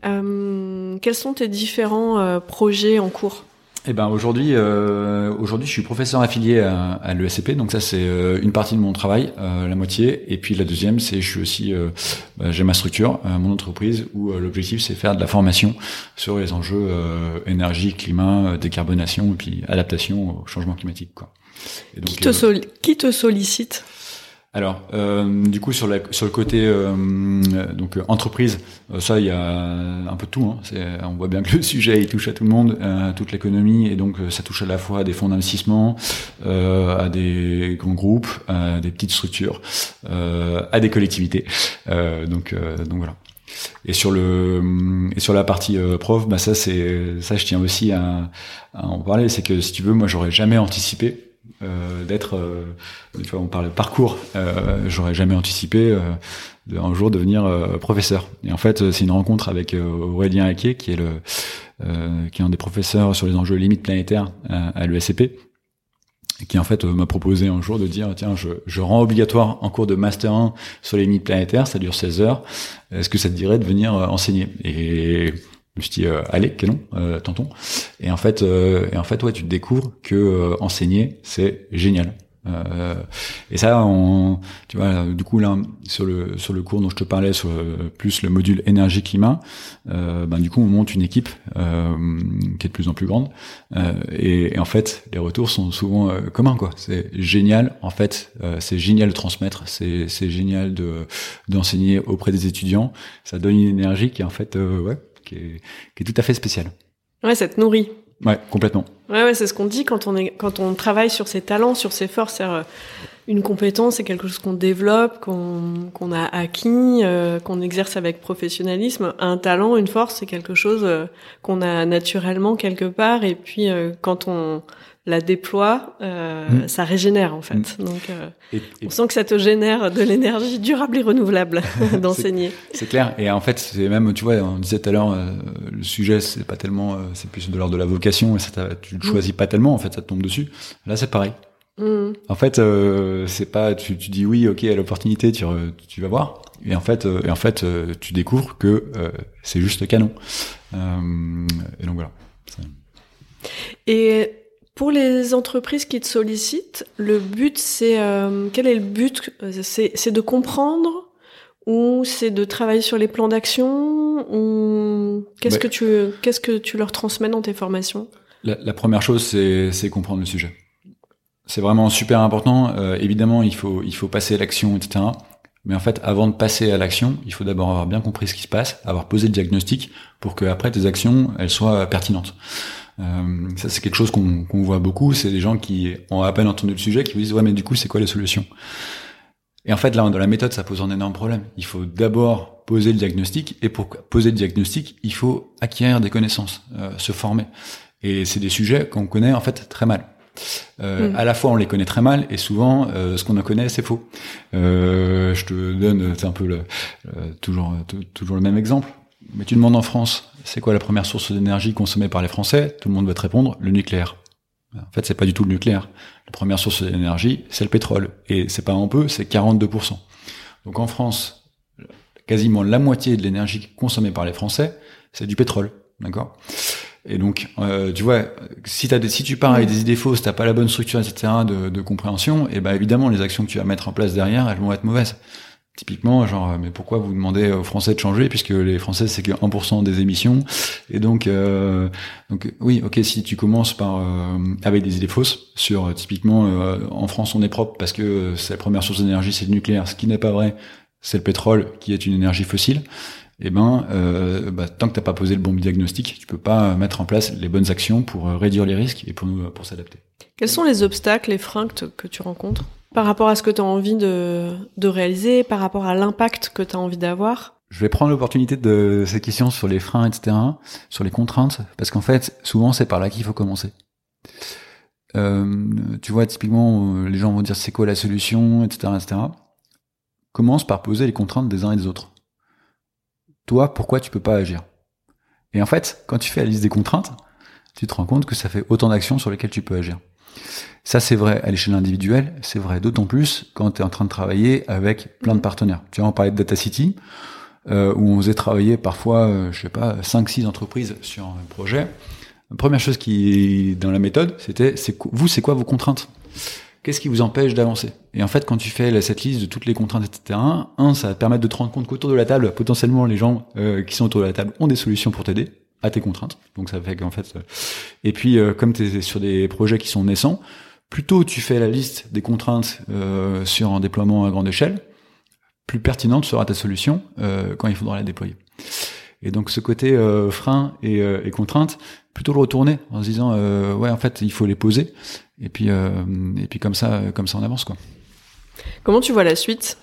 Quels sont tes différents projets en cours? Eh ben aujourd'hui, euh, aujourd'hui, je suis professeur affilié à, à l'ESCP, donc ça c'est euh, une partie de mon travail, euh, la moitié, et puis la deuxième, c'est je suis aussi, euh, bah, j'ai ma structure, euh, mon entreprise, où l'objectif c'est faire de la formation sur les enjeux énergie, climat, décarbonation et puis adaptation au changement climatique. Quoi. Et donc, qui, te qui te sollicite? Alors, euh, du coup, sur, la, sur le côté euh, donc euh, entreprise, euh, ça, il y a un peu de tout. Hein. On voit bien que le (laughs) sujet il touche à tout le monde, à toute l'économie, et donc ça touche à la fois à des fonds d'investissement, à des grands groupes, à des petites structures, à des collectivités. donc, donc voilà. Et sur le et sur la partie prof, bah ça c'est ça je tiens aussi à, à en parler, c'est que si tu veux, moi j'aurais jamais anticipé euh, d'être, euh, on parle de parcours. Euh, J'aurais jamais anticipé euh, de, un jour devenir euh, professeur. Et en fait, c'est une rencontre avec Aurélien Haquet, qui est le, qui est un des professeurs sur les enjeux limites planétaires à, l'ESCP, qui en fait m'a proposé un jour de dire tiens je, je rends obligatoire en cours de master 1 sur les limites planétaires, ça dure 16 heures. Est-ce que ça te dirait de venir enseigner? Et je me suis dit, euh, allez, canon, euh, tonton. Et en fait, euh, et en fait, ouais, tu te découvres que euh, enseigner, c'est génial. Euh, et ça, on, tu vois, du coup là, sur le sur le cours dont je te parlais, sur plus le module énergie climat, ben du coup, on monte une équipe qui est de plus en plus grande. Et, et, en fait, les retours sont souvent communs, quoi. C'est génial. En fait, c'est génial de transmettre. C'est c'est génial de d'enseigner auprès des étudiants. Ça donne une énergie qui, en fait, ouais qui est, qui est tout à fait spécial. Ouais, ça te nourrit. Ouais, complètement. Ouais, ouais c'est ce qu'on dit quand on est, quand on travaille sur ses talents, sur ses forces. Euh, une compétence, c'est quelque chose qu'on développe, qu'on qu'on a acquis, euh, qu'on exerce avec professionnalisme. Un talent, une force, c'est quelque chose euh, qu'on a naturellement quelque part. Et puis quand on la déploie, euh, mm. ça régénère en fait. Mm. Donc, euh, on sent que ça te génère de l'énergie durable et renouvelable (laughs) (laughs) d'enseigner. C'est clair. Et en fait, c'est même, tu vois, on disait tout à l'heure, euh, le sujet, c'est pas tellement, c'est plus de l'ordre de la vocation. Et ça tu le mm. choisis pas tellement. En fait, ça te tombe dessus. Là, c'est pareil. En fait, c'est pas, tu, tu, dis oui, ok, à l'opportunité, tu, tu vas voir. Et en fait, et en fait, tu découvres que c'est juste canon. et donc voilà. Et pour les entreprises qui te sollicitent, le but, c'est euh, quel est le but? C'est de comprendre ou c'est de travailler sur les plans d'action ou qu'est-ce que tu qu'est-ce que tu leur transmets dans tes formations? La, la, première chose, c'est comprendre le sujet. C'est vraiment super important. Euh, évidemment, il faut il faut passer à l'action, etc. Mais en fait, avant de passer à l'action, il faut d'abord avoir bien compris ce qui se passe, avoir posé le diagnostic pour que après tes actions elles soient pertinentes. Euh, ça, c'est quelque chose qu'on voit beaucoup. C'est des gens qui ont à peine entendu le sujet, qui vous disent ouais, mais du coup, c'est quoi la solution Et en fait, là, dans la méthode, ça pose un énorme problème. Il faut d'abord poser le diagnostic, et pour poser le diagnostic, il faut acquérir des connaissances, euh, se former. Et c'est des sujets qu'on connaît en fait très mal. Euh, mm. À la fois, on les connaît très mal, et souvent, euh, ce qu'on en connaît, c'est faux. Euh, je te donne, c'est un peu le, toujours, toujours le même exemple. Mais tu demandes en France, c'est quoi la première source d'énergie consommée par les Français? Tout le monde va te répondre, le nucléaire. En fait, c'est pas du tout le nucléaire. La première source d'énergie, c'est le pétrole. Et c'est pas un peu, c'est 42%. Donc en France, quasiment la moitié de l'énergie consommée par les Français, c'est du pétrole. D'accord? Et donc, euh, tu vois, si, tu pars avec des idées fausses, t'as pas la bonne structure, etc., de, de compréhension, et ben évidemment, les actions que tu vas mettre en place derrière, elles vont être mauvaises. Typiquement, genre, mais pourquoi vous demandez aux Français de changer puisque les Français c'est que 1% des émissions et donc, euh, donc oui, ok, si tu commences par euh, avec des idées fausses sur euh, typiquement en France on est propre parce que c'est la première source d'énergie c'est le nucléaire, ce qui n'est pas vrai, c'est le pétrole qui est une énergie fossile. Et eh ben, bah, tant que t'as pas posé le bon diagnostic, tu peux pas mettre en place les bonnes actions pour réduire les risques et pour nous pour s'adapter. Quels sont les obstacles, les freins que tu rencontres? Par rapport à ce que tu as envie de, réaliser, par rapport à l'impact que tu as envie d'avoir je vais prendre l'opportunité de cette question sur les freins, etc., sur les contraintes, parce qu'en fait, souvent, c'est par là qu'il faut commencer. Euh, tu vois, typiquement, les gens vont dire c'est quoi la solution, etc., etc. Commence par poser les contraintes des uns et des autres. Toi, pourquoi tu peux pas agir? Et en fait, quand tu fais la liste des contraintes, tu te rends compte que ça fait autant d'actions sur lesquelles tu peux agir. Ça, c'est vrai à l'échelle individuelle, c'est vrai d'autant plus quand tu es en train de travailler avec plein de partenaires. Tu vois, on parlait de Data City, euh, où on faisait travailler parfois, euh, je sais pas, 5-6 entreprises sur un projet. La première chose qui, dans la méthode, c'était, c'est vous, c'est quoi vos contraintes? Qu'est-ce qui vous empêche d'avancer? Et en fait, quand tu fais cette liste de toutes les contraintes, etc., un, ça va te permettre de te rendre compte qu'autour de la table, potentiellement, les gens euh, qui sont autour de la table ont des solutions pour t'aider à tes contraintes. Donc ça fait qu'en fait, et puis comme tu es sur des projets qui sont naissants, Plutôt tu fais la liste des contraintes euh, sur un déploiement à grande échelle, plus pertinente sera ta solution euh, quand il faudra la déployer. Et donc ce côté euh, frein et, et, contrainte, plutôt le retourner en se disant ouais en fait il faut les poser et puis et puis comme ça comme ça on avance quoi. Comment tu vois la suite?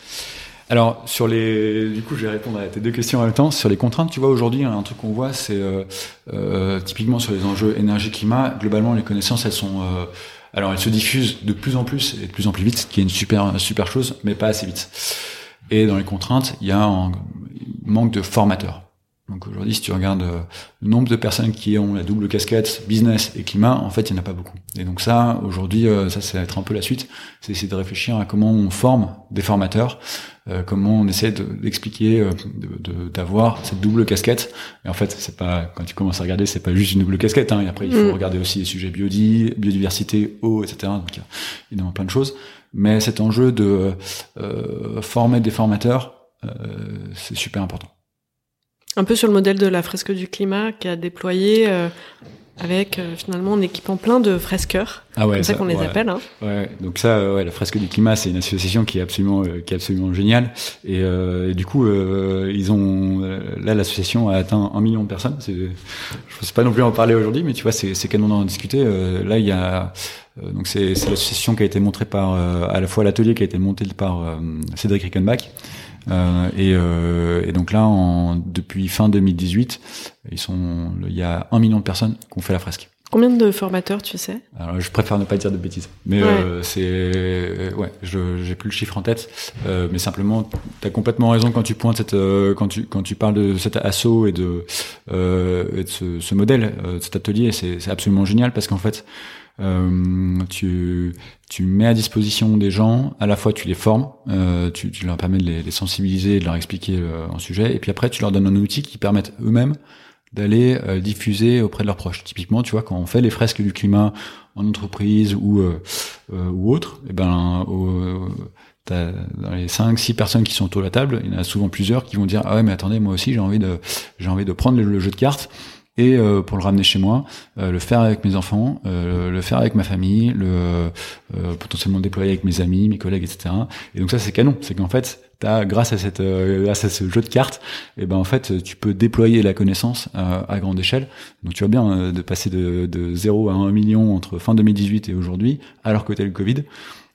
Alors sur les, du coup, je vais répondre à tes deux questions en même temps. Sur les contraintes, tu vois aujourd'hui, un truc qu'on voit, c'est euh, typiquement sur les enjeux énergie-climat. Globalement, les connaissances, elles sont alors, elle se diffuse de plus en plus et de plus en plus vite, ce qui est une super, super chose, mais pas assez vite. Et dans les contraintes, il y a un manque de formateurs. Donc aujourd'hui, si tu regardes euh, le nombre de personnes qui ont la double casquette business et climat, en fait, il n'y en a pas beaucoup. Et donc ça, aujourd'hui, euh, ça, c'est être un peu la suite. C'est essayer de réfléchir à comment on forme des formateurs, euh, comment on essaie d'expliquer, d'avoir cette double casquette. Et en fait, c'est pas quand tu commences à regarder, c'est pas juste une double casquette. Hein. Et après, il faut mm. regarder aussi les sujets biodi, biodiversité, eau, etc. Donc il y a évidemment plein de choses. Mais cet enjeu de former des formateurs, c'est super important. Un peu sur le modèle de la fresque du climat qui a déployé euh, avec euh, finalement un équipement plein de fresqueurs. Ah ouais, c'est ça qu'on les appelle. Hein. Ouais, donc ça, ouais, la fresque du climat, c'est une association qui est absolument, euh, qui est absolument géniale. Et, et du coup, ils ont là l'association a atteint un million de personnes. Je ne sais pas non plus en parler aujourd'hui, mais tu vois, c'est, c'est canon d'en discuter. là, il y a donc c'est, c'est l'association qui a été montrée par à la fois l'atelier qui a été monté par Cédric Rickenbach euh, et, euh, et, donc là, en, depuis fin 2018, ils sont, il y a un million de personnes qui ont fait la fresque. Combien de formateurs, tu sais? Alors, je préfère ne pas dire de bêtises, mais euh, c'est euh, ouais, je j'ai plus le chiffre en tête, euh, mais simplement, tu as complètement raison quand tu pointes cette euh, quand tu quand tu parles de cet assaut et de, et de ce, ce modèle, de cet atelier, c'est absolument génial parce qu'en fait, euh, tu, tu mets à disposition des gens, à la fois tu les formes, euh, tu, tu, leur permets de les, sensibiliser, de leur expliquer euh, un sujet, et puis après tu leur donnes un outil qui permette eux-mêmes d'aller euh, diffuser auprès de leurs proches. Typiquement, tu vois, quand on fait les fresques du climat en entreprise ou ou autre, et eh ben dans les 5 six personnes qui sont autour de la table, il y en a souvent plusieurs qui vont dire ah ouais mais attendez moi aussi j'ai envie de j'ai envie de prendre le jeu de cartes et euh, pour le ramener chez moi, euh, le faire avec mes enfants, euh, le faire avec ma famille, le potentiellement déployer avec mes amis, mes collègues, etc. Et donc ça c'est canon, c'est qu'en fait As, grâce à cette grâce à ce jeu de cartes et eh ben en fait tu peux déployer la connaissance à grande échelle. Donc tu vois bien de passer de, de 0 à 1 million entre fin 2018 et aujourd'hui alors que tu as le Covid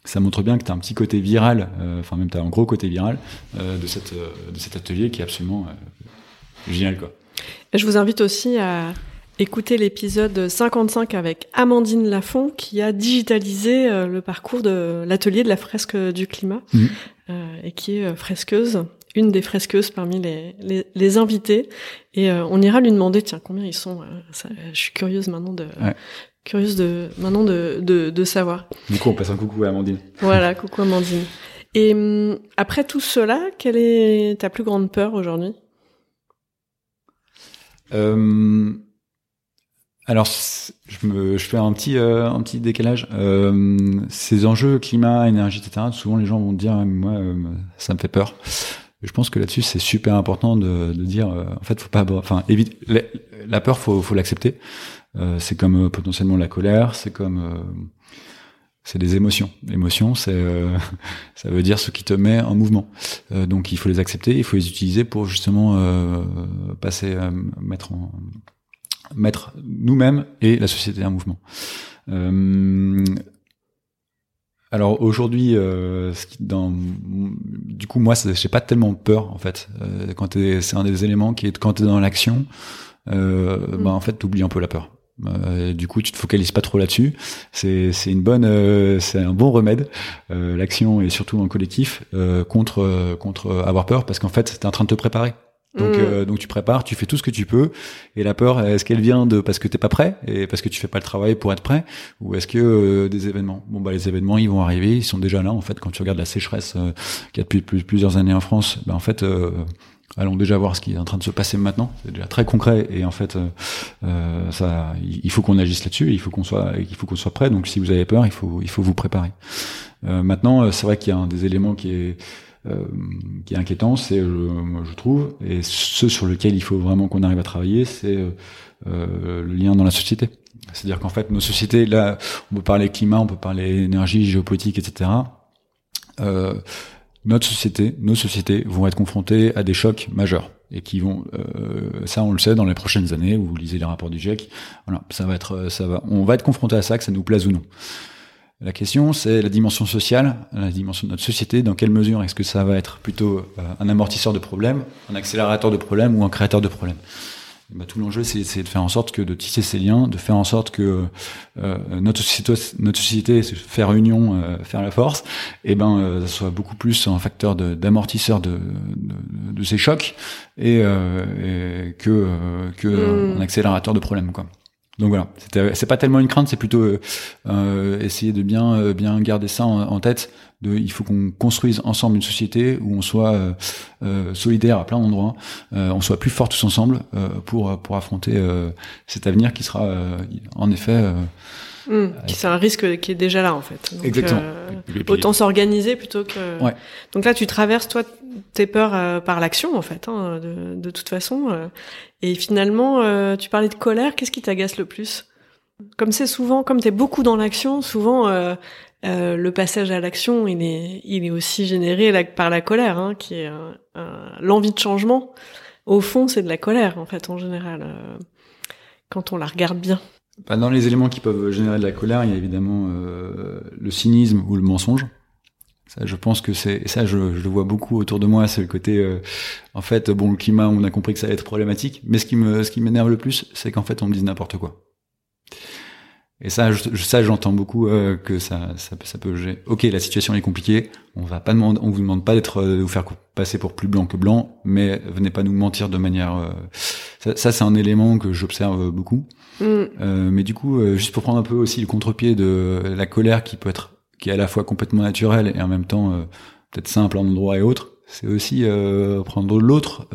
ça montre bien que tu as un petit côté viral enfin même tu as un gros côté viral de cette de cet atelier qui est absolument génial quoi je vous invite aussi à écouter l'épisode 55 avec Amandine Lafont qui a digitalisé euh, le parcours de l'atelier de la fresque du climat mmh. euh, et qui est euh, fresqueuse, une des fresqueuses parmi les, les, les invités. Et on ira lui demander, tiens, combien ils sont. je suis curieuse maintenant de... Curieuse de maintenant de, de, de savoir. Du coup, on passe un coucou à Amandine. Voilà, coucou Amandine. Et hum, après tout cela, quelle est ta plus grande peur aujourd'hui? Euh, alors, je, fais un petit, euh, un petit décalage. Euh, ces enjeux climat, énergie, etc. Souvent, les gens vont dire, moi, euh, ça me fait peur. Je pense que là-dessus, c'est super important de, dire, en fait, faut pas, enfin, évite la, la peur, faut, faut l'accepter. c'est comme potentiellement la colère, c'est comme, c'est des émotions. L'émotion, c'est, (laughs) ça veut dire ce qui te met en mouvement. donc, il faut les accepter, il faut les utiliser pour justement passer, mettre en mettre nous-mêmes et la société en mouvement. Euh, alors aujourd'hui, euh, dans, du coup moi, j'ai pas tellement peur en fait. Euh, quand c'est un des éléments qui est quand t'es dans l'action, euh, mm. bah, en fait t'oublies un peu la peur. Euh, du coup, tu te focalises pas trop là-dessus. C'est c'est une bonne, euh, c'est un bon remède. L'action et surtout en collectif contre contre avoir peur parce qu'en fait, t'es en train de te préparer. Donc, mm. euh, donc tu prépares, tu fais tout ce que tu peux. Et la peur, est-ce qu'elle vient de parce que t'es pas prêt et parce que tu fais pas le travail pour être prêt, ou est-ce que euh, des événements? Bon bah les événements, ils vont arriver, ils sont déjà là. En fait, quand tu regardes la sécheresse euh, qu'il y a depuis plusieurs années en France, bah, en fait, euh, allons déjà voir ce qui est en train de se passer maintenant. C'est déjà très concret et en fait, ça, il faut qu'on agisse là-dessus. Il faut qu'on soit, il faut qu'on soit prêt. Donc si vous avez peur, il faut, il faut vous préparer. maintenant, c'est vrai qu'il y a un des éléments qui est euh, qui est inquiétant, c'est, euh, je trouve, et ce sur lequel il faut vraiment qu'on arrive à travailler, c'est euh, le lien dans la société. C'est-à-dire qu'en fait, nos sociétés, là, on peut parler climat, on peut parler énergie, géopolitique, etc. Euh, notre société, nos sociétés vont être confrontées à des chocs majeurs et qui vont, euh, ça on le sait dans les prochaines années. Vous lisez les rapports du GIEC, voilà, ça va être, ça va, on va être confronté à ça, que ça nous plaise ou non. La question, c'est la dimension sociale, la dimension de notre société. Dans quelle mesure est-ce que ça va être plutôt euh, un amortisseur de problèmes, un accélérateur de problèmes ou un créateur de problèmes? Bah, tout l'enjeu, c'est de faire en sorte que de tisser ces liens, de faire en sorte que euh, notre société, notre société, faire union, euh, faire la force, et eh ben, euh, ça soit beaucoup plus un facteur d'amortisseur de, de, de, ces chocs et, et que que mmh. un accélérateur de problèmes, quoi. Donc voilà, c'est pas tellement une crainte, c'est plutôt euh, euh, essayer de bien euh, bien garder ça en, tête. De, il faut qu'on construise ensemble une société où on soit euh, solidaire à plein d'endroits, on soit plus fort tous ensemble pour pour affronter cet avenir qui sera en effet Mmh, c'est un risque qui est déjà là en fait. Donc, Exactement. Euh, autant s'organiser plutôt que. Ouais. Donc là, tu traverses toi tes peurs euh, par l'action en fait, hein, de, de, toute façon. Euh. et finalement, euh, tu parlais de colère. Qu'est-ce qui t'agace le plus? Comme c'est souvent, comme t'es beaucoup dans l'action, souvent le passage à l'action, il est, aussi généré par la colère, hein, qui est l'envie de changement. Au fond, c'est de la colère en fait en général quand on la regarde bien. Bah, dans les éléments qui peuvent générer de la colère, il y a évidemment euh, le cynisme ou le mensonge. Ça, je pense que c'est ça, je, je, le vois beaucoup autour de moi. C'est le côté, euh, en fait, bon, le climat, on a compris que ça allait être problématique. Mais ce qui me, ce qui m'énerve le plus, c'est qu'en fait, on me dise n'importe quoi. Et ça, je, ça, j'entends beaucoup euh, que ça, ça, ça peut. Ok, la situation est compliquée. On va pas demander, on vous demande pas d'être, de vous faire passer pour plus blanc que blanc, mais venez pas nous mentir de manière. ça, ça c'est un élément que j'observe beaucoup. Mm. Euh, mais du coup, euh, juste pour prendre un peu aussi le contre-pied de la colère qui peut être, qui est à la fois complètement naturelle et en même temps euh, peut-être simple en endroit et autre, c'est aussi prendre l'autre,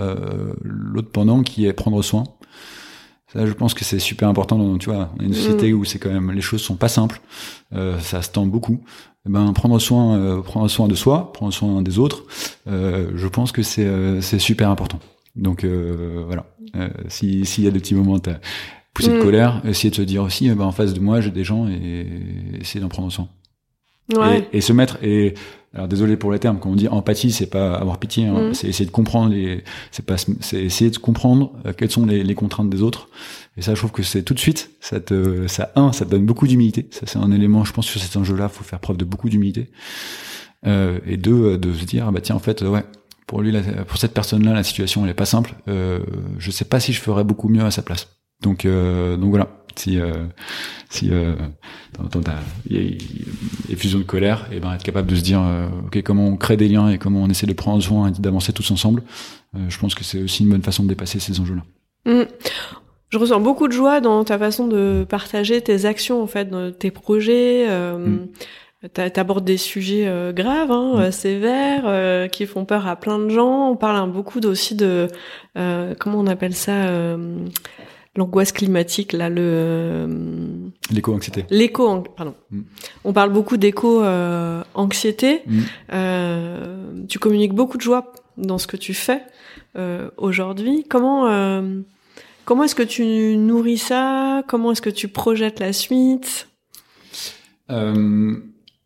l'autre pendant qui est prendre soin. Ça, je pense que c'est super important. Dans, tu vois, une société mm. où c'est quand même les choses sont pas simples, ça se tend beaucoup. Et eh ben prendre soin, prendre soin de soi, prendre soin des autres. je pense que c'est c'est super important. Donc voilà, s'il y a des petits moments de mm. colère, essayer de se dire aussi, eh ben, en face de moi, j'ai des gens et essayer d'en prendre soin. Ouais. Et, se mettre et alors désolé pour les termes quand on dit empathie c'est pas avoir pitié hein, mm. c'est essayer de comprendre les c'est pas c'est essayer de comprendre euh, quelles sont les, les, contraintes des autres. Et ça je trouve que c'est tout de suite ça te ça un ça te donne beaucoup d'humilité. Ça c'est un élément je pense sur cet enjeu là faut faire preuve de beaucoup d'humilité. Euh, et deux de se dire ah bah tiens en fait ouais pour lui pour cette personne là la situation elle est pas simple. Euh, je sais pas si je ferais beaucoup mieux à sa place donc, euh, donc voilà. Si, euh, si euh, il y a effusion de colère, et ben être capable de se dire, euh, ok, comment on crée des liens et comment on essaie de prendre soin et d'avancer tous ensemble. Euh, je pense que c'est aussi une bonne façon de dépasser ces enjeux-là. Mmh. Je ressens beaucoup de joie dans ta façon de partager tes actions, en fait, dans tes projets. Euh, mmh. T'abordes des sujets euh, graves, hein, mmh. sévères, qui font peur à plein de gens. On parle beaucoup aussi de comment on appelle ça l'angoisse climatique, là, le l'éco-anxiété. L'éco, pardon. Mm. On parle beaucoup d'éco-anxiété. Mm. Euh, tu communiques beaucoup de joie dans ce que tu fais euh, aujourd'hui. Comment comment est-ce que tu nourris ça? Comment est-ce que tu projettes la suite?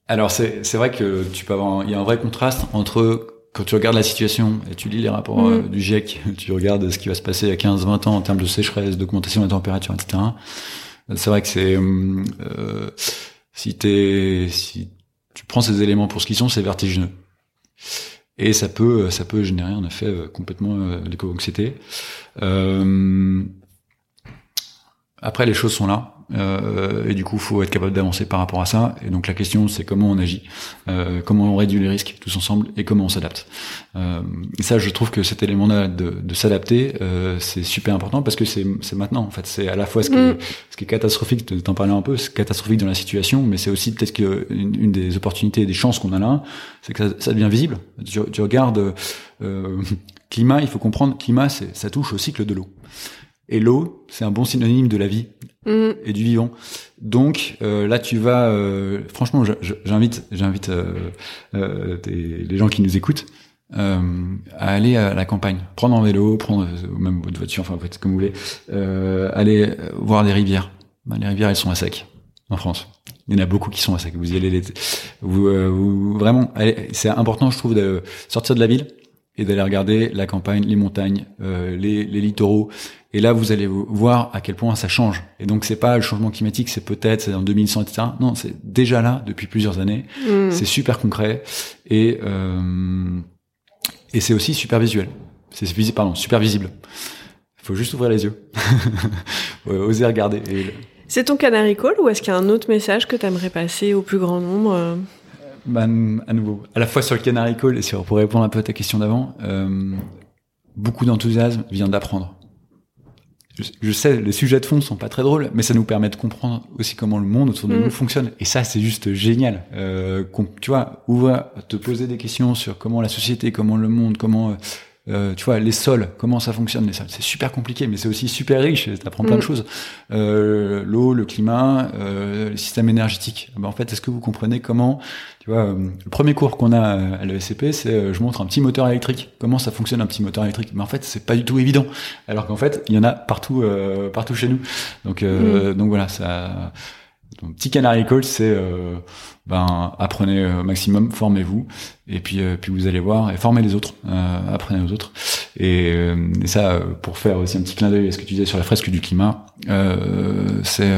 Alors c'est c'est vrai que tu peux avoir il y a un vrai contraste entre quand tu regardes la situation et tu lis les rapports mm. euh, du GIEC, (laughs) tu regardes ce qui va se passer à 15-20 ans en termes de sécheresse, d'augmentation de la température, etc. C'est vrai que c'est euh, euh, si t'es si tu prends ces éléments pour ce qu'ils sont, c'est vertigineux. Et ça peut ça peut générer en effet complètement l'éco-anxiété. après les choses sont là. Euh, et du coup, faut être capable d'avancer par rapport à ça. Et donc la question, c'est comment on agit, euh, comment on réduit les risques tous ensemble, et comment on s'adapte. Euh, et ça, je trouve que cet élément-là de, de s'adapter, euh, c'est super important parce que c'est maintenant. En fait, c'est à la fois ce qui, est, mm. ce qui est catastrophique, t'en parlais un peu, c'est catastrophique dans la situation, mais c'est aussi peut-être qu'une une des opportunités des chances qu'on a là, c'est que ça, ça, devient visible. Tu, tu regardes euh, (laughs) climat, il faut comprendre, climat, ça touche au cycle de l'eau. Et l'eau, c'est un bon synonyme de la vie mm. et du vivant. Donc euh, là, tu vas, euh, franchement, j'invite, j'invite euh, les gens qui nous écoutent à aller à la campagne, prendre un vélo, prendre même votre voiture, enfin comme vous voulez, aller voir les rivières. Ben, les rivières, elles sont à sec en France. Il y en a beaucoup qui sont à sec. Vous y allez, vous, vous vraiment, c'est important, je trouve, de sortir de la ville et d'aller regarder la campagne, les montagnes, les, les littoraux et là, vous allez voir à quel point ça change. Et donc, c'est pas le changement climatique, c'est peut-être c'est en 2100, etc. Non, c'est déjà là depuis plusieurs années. Mm. C'est super concret et euh, et c'est aussi super visuel. C'est visible, pardon, super visible. Il faut juste ouvrir les yeux, (laughs) oser regarder. C'est ton canary call ou est-ce qu'il y a un autre message que tu aimerais passer au plus grand nombre euh? Ben, à nouveau, à la fois sur le canary call et sur pour répondre un peu à ta question d'avant, euh, beaucoup d'enthousiasme vient d'apprendre je, sais, les sujets de fond sont pas très drôles, mais ça nous permet de comprendre aussi comment le monde autour de nous mm. fonctionne. Et ça, c'est juste génial. Euh, tu vois, ouvrir, te poser des questions sur comment la société, comment le monde, comment euh, euh, tu vois, les sols, comment ça fonctionne, les sols. C'est super compliqué, mais c'est aussi super riche. Tu apprends plein de mm. choses. Euh, L'eau, le climat, euh, le système énergétique. Ben, en fait, est-ce que vous comprenez comment, tu vois, euh, le premier cours qu'on a à l'ESCP, c'est euh, je montre un petit moteur électrique. Comment ça fonctionne un petit moteur électrique? Mais en fait, c'est pas du tout évident. Alors qu'en fait, il y en a partout, partout chez nous. Donc, mm. donc voilà, ça. Donc, petit canary call, c'est ben apprenez au maximum, formez-vous, et puis euh, puis vous allez voir et formez les autres, euh, apprenez aux autres. Et, euh, ça, pour faire aussi un petit clin d'œil à ce que tu disais sur la fresque du climat, c'est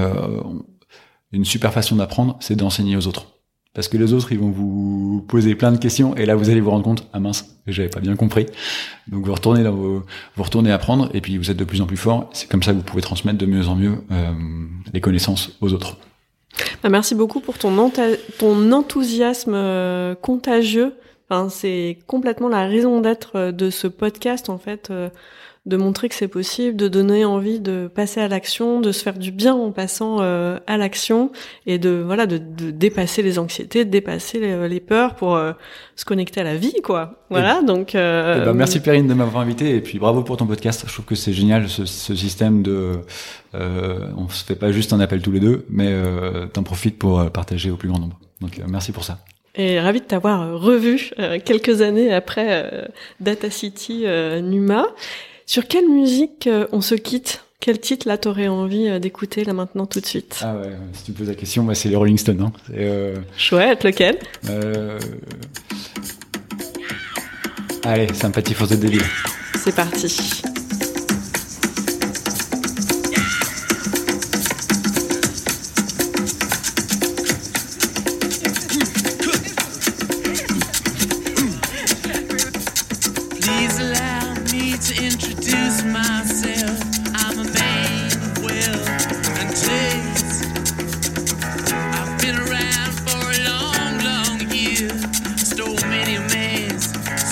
une super façon d'apprendre, c'est d'enseigner aux autres. Parce que les autres, ils vont vous poser plein de questions, et là, vous allez vous rendre compte, ah mince, j'avais pas bien compris. Donc, vous retournez là, vous, vous retournez apprendre, et puis vous êtes de plus en plus fort. C'est comme ça que vous pouvez transmettre de mieux en mieux les connaissances aux autres. Bah, merci beaucoup pour ton, enthousiasme euh, contagieux. Enfin, c'est complètement la raison d'être euh, de ce podcast, en fait, euh, de montrer que c'est possible, de donner envie de passer à l'action, de se faire du bien en passant à l'action et de voilà de, de, dépasser les anxiétés, de dépasser les, peurs pour se connecter à la vie, quoi. Voilà, donc. Eh ben, merci Perrine de m'avoir invité et puis bravo pour ton podcast. Je trouve que c'est génial ce, ce système de euh, on se fait pas juste un appel tous les deux, mais euh, t'en profites pour euh, partager au plus grand nombre. Donc euh, merci pour ça. Et ravi de t'avoir revu quelques années après Data City Numa. Sur quelle musique on se quitte? Quel titre là t'aurais envie d'écouter là maintenant tout de suite? Ah ouais, si tu me poses la question, moi c'est les Rolling Stones. Hein. Euh... Chouette, lequel? Euh... Allez, Sympathie for the Devil. C'est parti.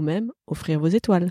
même offrir vos étoiles.